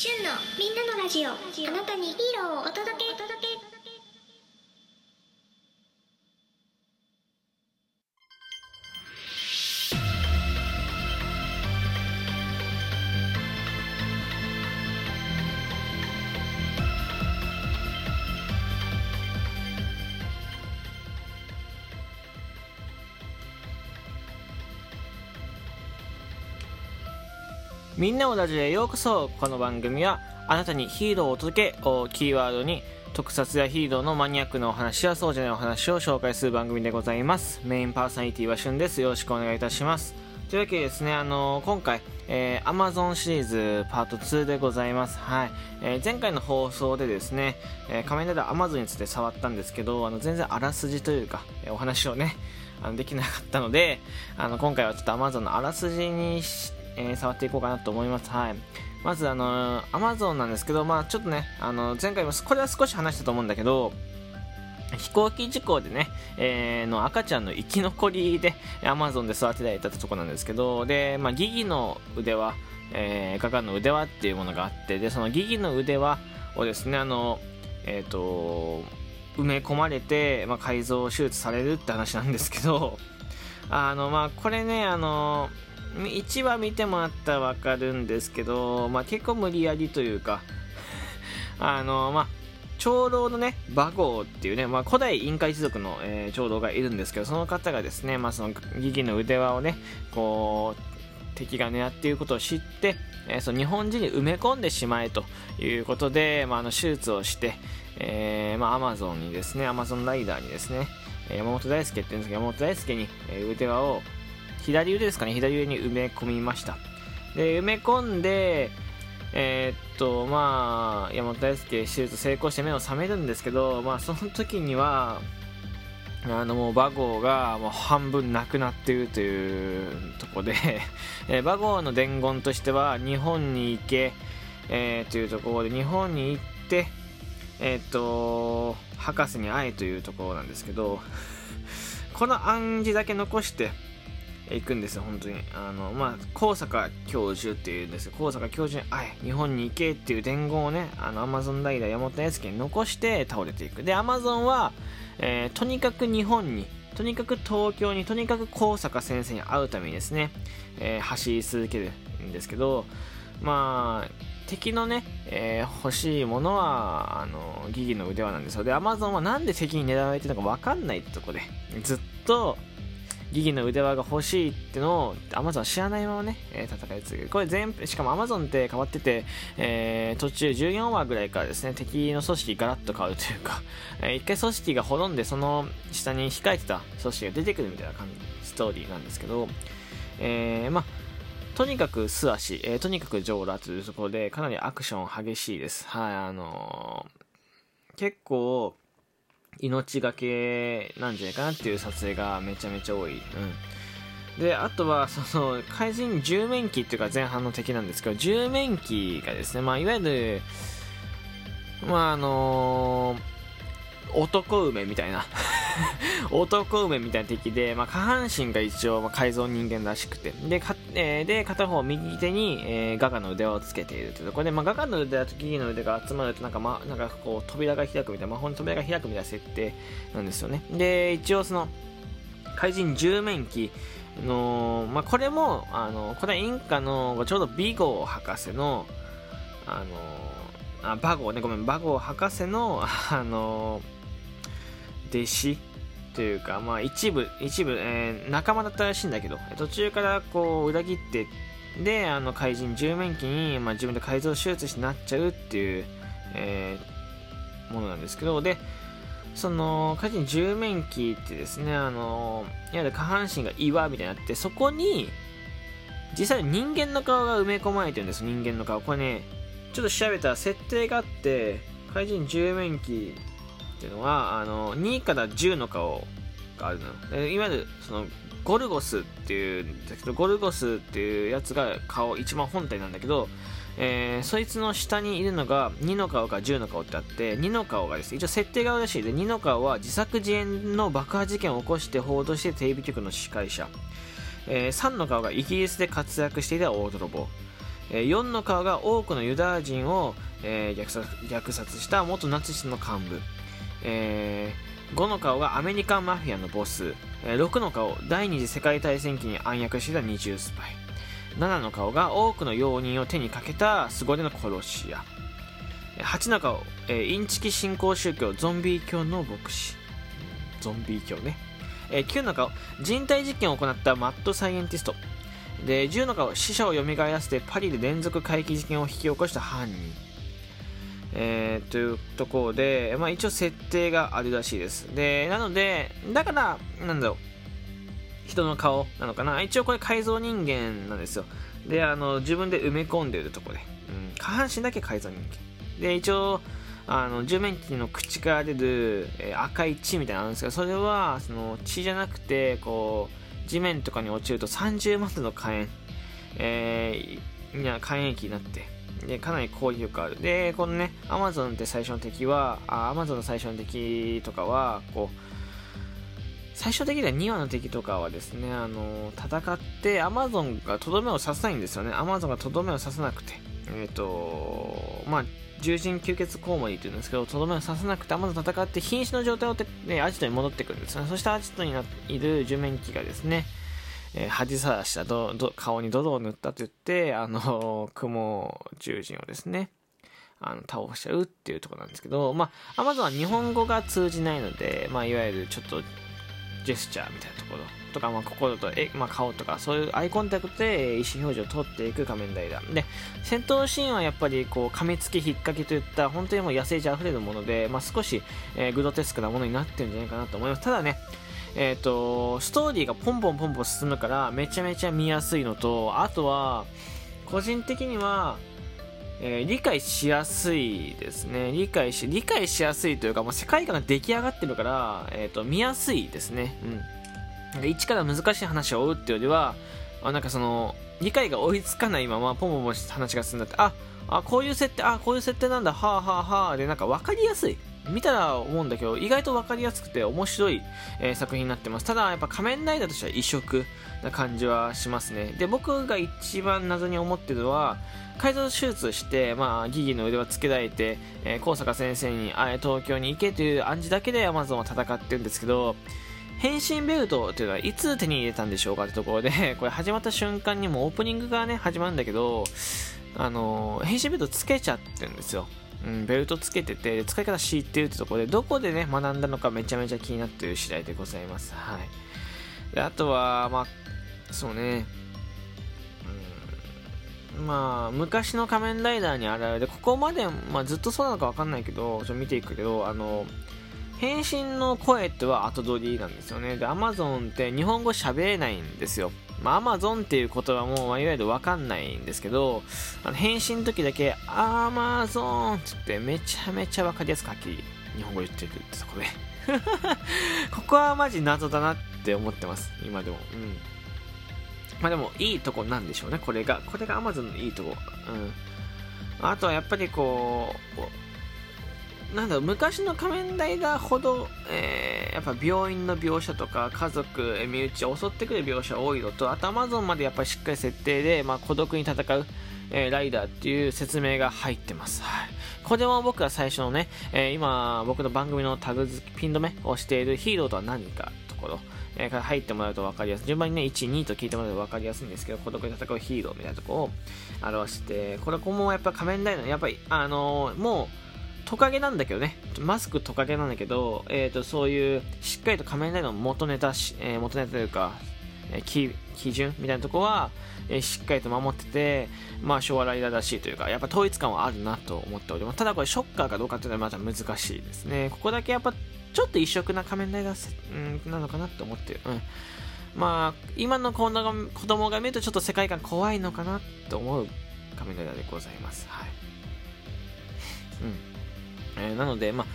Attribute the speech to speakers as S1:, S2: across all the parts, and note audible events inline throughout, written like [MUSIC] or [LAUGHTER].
S1: 旬のみんなのラジオ。あなたにヒーローをお届け。
S2: みんなのラジオへようこそこの番組はあなたにヒーローを届けをキーワードに特撮やヒーローのマニアックなお話やそうじゃないお話を紹介する番組でございますメインパーソナリティはしゅんですよろしくお願いいたしますというわけでですね、あのー今回、えー、Amazon シリーズパート2でございます。はい。えー前回の放送でですね、えー仮面ライダー Amazon について触ったんですけど、あの、全然あらすじというか、えお話をね、あのできなかったので、あの、今回はちょっと Amazon のあらすじにし、えー触っていこうかなと思います。はい。まず、あのー、Amazon なんですけど、まあちょっとね、あの、前回も、これは少し話したと思うんだけど、飛行機事故でね、えーの赤ちゃんの生き残りで、アマゾンで育てられたとこなんですけど、で、まあ、ギギの腕輪、えー、ガガの腕輪っていうものがあって、で、そのギギの腕輪をですね、あの、えっ、と、埋め込まれて、まあ、改造手術されるって話なんですけど、あの、まあ、これね、あの、1話見てもらったらわかるんですけど、まあ、結構無理やりというか、[LAUGHS] あの、まあ、長老のね、馬号っていうね、まあ、古代インカ一族の、えー長老がいるんですけど、その方がですね、まあ、そのギギの腕輪をね、こう、敵が狙っていることを知って、えーその日本人に埋め込んでしまえということで、まあ、あの手術をして、えーまあ、アマゾンにですね、アマゾンライダーにですね、山本大輔って言うんですけど、山本大輔に、腕輪を、左腕ですかね、左腕に埋め込みました。で、埋め込んで、えーっと、まあ、山本大輔手術成功して目を覚めるんですけど、まあ、その時には、あの、もう、馬号がもう半分なくなっているというとこで、えー馬号の伝言としては、日本に行け、えーというところで、日本に行って、えーっと、博士に会えというところなんですけど、この暗示だけ残して、行くんですよ、本当に。あの、まあ、高坂教授っていうんですよ。高坂教授に、あい、日本に行けっていう伝言をね、あの、アマゾンライダー山本大輔に残して倒れていく。で、アマゾンは、えーとにかく日本に、とにかく東京に、とにかく高坂先生に会うためにですね、えー走り続けるんですけど、まあ、敵のね、えー欲しいものは、あの、ギギの腕輪なんですよ。で、アマゾンはなんで敵に狙われてるのか分かんないってとこで、ずっと、ギギの腕輪が欲しいってのをアマゾンは知らないままね、えー戦い続ける。これ全しかもアマゾンって変わってて、えー途中14話ぐらいからですね、敵の組織ガラッと変わるというか、[LAUGHS] えー一回組織が滅んでその下に控えてた組織が出てくるみたいな感じ、ストーリーなんですけど、えーま、とにかく素足、えーとにかく上裸というところで、かなりアクション激しいです。はい、あのー結構、命がけなんじゃないかなっていう撮影がめちゃめちゃ多い。うん。で、あとは、[LAUGHS] その、怪人十面機っていうか前半の敵なんですけど、十面機がですね、まあ、いわゆる、まあ、あのー男梅みたいな [LAUGHS] [LAUGHS] 男梅みたいな敵で、まあ、下半身が一応、まあ、改造人間らしくて。でか、えーで片方右手に、えーガガの腕をつけているというところで、まあ、ガガの腕輪とギギの腕が集まるとなんか、ま、なんかこう扉が開くみたいな魔法の扉が開くみたいな設定なんですよね。で一応その怪人十面機の、まあ、これもあのこれはインカのちょうどビゴ博士のあのあバゴねごめんバゴ博士のあの弟子というか、まあ、一部、一部、えー仲間だったらしいんだけど、途中からこう裏切って、で、あの怪人十面機に、まあ、自分で改造手術してなっちゃうっていう、えーものなんですけど、で、その怪人十面機ってですね、あの、いわゆる下半身が岩みたいになって、そこに、実際に人間の顔が埋め込まれてるんです、人間の顔。これね、ちょっと調べたら設定があって、怪人十面機っていうのはあの2から10の顔があるのいわゆるそのゴルゴスっていうんだけどゴルゴスっていうやつが顔一番本体なんだけど、えーそいつの下にいるのが2の顔か10の顔ってあって2の顔がです一応設定があるらしいで2の顔は自作自演の爆破事件を起こして報道してテレビ局の司会者、えー3の顔がイギリスで活躍していた大泥棒えー4の顔が多くのユダヤ人を、虐殺した元ナチスの幹部、え5の顔がアメリカンマフィアのボス、えー6の顔第二次世界大戦期に暗躍してた二重スパイ。7の顔が多くの容認を手にかけた凄手の殺し屋。8の顔、えーインチキ信仰宗教ゾンビ教の牧師。ゾンビ教ね、えー9の顔人体実験を行ったマッドサイエンティスト。で10の顔死者を蘇らせてパリで連続怪奇事件を引き起こした犯人。えーというところで、まあ、一応設定があるらしいです。でなのでだからなんだろう人の顔なのかな。一応これ改造人間なんですよ。であの自分で埋め込んでるとこで、うん、下半身だけ改造人間。で一応あの十面鬼の口から出る、えー赤い血みたいなのあるんですけどそれはその血じゃなくてこう地面とかに落ちると30マスの火炎、えー、火炎液になってでかなり攻撃力あるでこのねアマゾンって最初の敵はあアマゾンの最初の敵とかはこう最終的には2話の敵とかはですね、あの戦ってアマゾンがとどめを刺さないんですよね。アマゾンがとどめを刺さなくて。えっ、とまあ、獣人吸血コウモリっていうんですけど、とどめを刺さなくてアマゾン戦って瀕死の状態をて、ね、アジトに戻ってくるんですね。そしてアジトにいる獣面鬼がですね、えー恥さらしたどど顔に泥を塗ったと言って、あの雲獣人をですね、あの倒しちゃうっていうところなんですけど、まあ、アマゾンは日本語が通じないので、まあ、いわゆるちょっとジェスチャーみたいなところとか、まあ、心とえ、まあ、顔とかそういうアイコンタクトで意思表示を取っていく仮面ライダーで戦闘シーンはやっぱりこう噛みつき引っ掛けといった本当にもう野生児あふれるもので、まあ、少し、えーグロテスクなものになってるんじゃないかなと思います。ただねえー、とストーリーがポンポンポンポン進むからめちゃめちゃ見やすいのとあとは個人的にはえー理解しやすいですね。理解し理解しやすいというかもう世界観が出来上がってるから、えー、と見やすいですね。うん。なんか一から難しい話を追うっていうよりはあなんかその理解が追いつかないままポンポンポン話が進んだってああこういう設定あこういう設定なんだはあはあはあでなんか分かりやすい。見たら思うんだけど意外と分かりやすくて面白い、えー作品になってます。ただやっぱ仮面ライダーとしては異色な感じはしますね。で僕が一番謎に思ってるのは改造手術して、まあ、ギギの腕をつけられて、えー高坂先生にあ東京に行けという暗示だけでアマゾンは戦ってるんですけど変身ベルトというのはいつ手に入れたんでしょうかってところで [LAUGHS] これ始まった瞬間にもオープニングがね始まるんだけどあの変身ベルトつけちゃってるんですよ。うん、ベルトつけてて使い方知ってるってところでどこでね学んだのかめちゃめちゃ気になってる次第でございます。はい。であとはまあそうね。うん。まあ昔の仮面ライダーにあるあるでここまで、まあ、ずっとそうなのかわかんないけどちょっと見ていくけどあの変身の声っては後取りなんですよね。で Amazon って日本語喋れないんですよ。まあ、Amazon っていう言葉も、まあ、いわゆるわかんないんですけどあの返信の時だけ Amazon って言ってめちゃめちゃわかりやすくはっき日本語言ってるってとこで。[LAUGHS] ここはマジ謎だなって思ってます。今でも。うん。まあでもいいとこなんでしょうね。これがこれが Amazon のいいとこ。うん。あとはやっぱりこうなんだろう昔の仮面ライダーほど、えーやっぱ病院の描写とか家族身内を襲ってくる描写多いのとあとアマゾンまでやっぱりしっかり設定で、まあ、孤独に戦う、えーライダーっていう説明が入ってます、はい、これも僕が最初のね、えー今僕の番組のタグ付きピン止めをしているヒーローとは何かところえー入ってもらうと分かりやすい。順番にね1、2と聞いてもらうと分かりやすいんですけど孤独に戦うヒーローみたいなとこを表してこれこもやっぱ仮面ライダーやっぱりあのーもうトカゲなんだけどね。マスクトカゲなんだけど、えー、とそういうしっかりと仮面ライダーの元ネタし、えー元ネタというか、えー基準みたいなとこは、えーしっかりと守ってて、まあ、昭和ライダーらしいというかやっぱ統一感はあるなと思っております。ただこれショッカーかどうかっていうのはまた難しいですね。ここだけやっぱちょっと異色な仮面ライダー、うん、なのかなと思ってる、うん。まあ今の子供が子供が見るとちょっと世界観怖いのかなと思う仮面ライダーでございます。はい。うん。えーなので、まあ、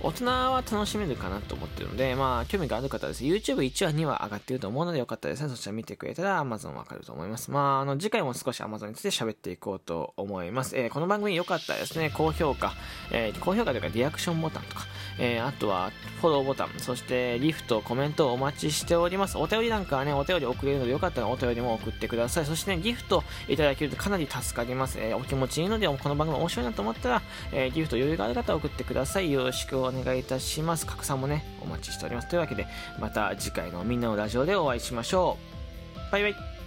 S2: 大人は楽しめるかなと思ってるので、まあ、興味がある方ですね、YouTube1 話、2話上がってると思うので、よかったですね。そちら見てくれたら Amazon わかると思います。まあ、あの、次回も少し Amazon について喋っていこうと思います。えー、この番組良かったらですね、高評価、えー、高評価というかリアクションボタンとか、えー、あとはフォローボタン、そしてリフト、コメントをお待ちしております。お便りなんかはね、お便り送れるのでよかったらお便りも送ってください。そしてね、ギフトいただけるとかなり助かります。え、お気持ちいいので、この番組面白いなと思ったら、え、ギフト余裕がある方は送ってください。よろしくおお願いいたします。拡散もね、お待ちしております。というわけで、また次回のみんなのラジオでお会いしましょう。バイバイ。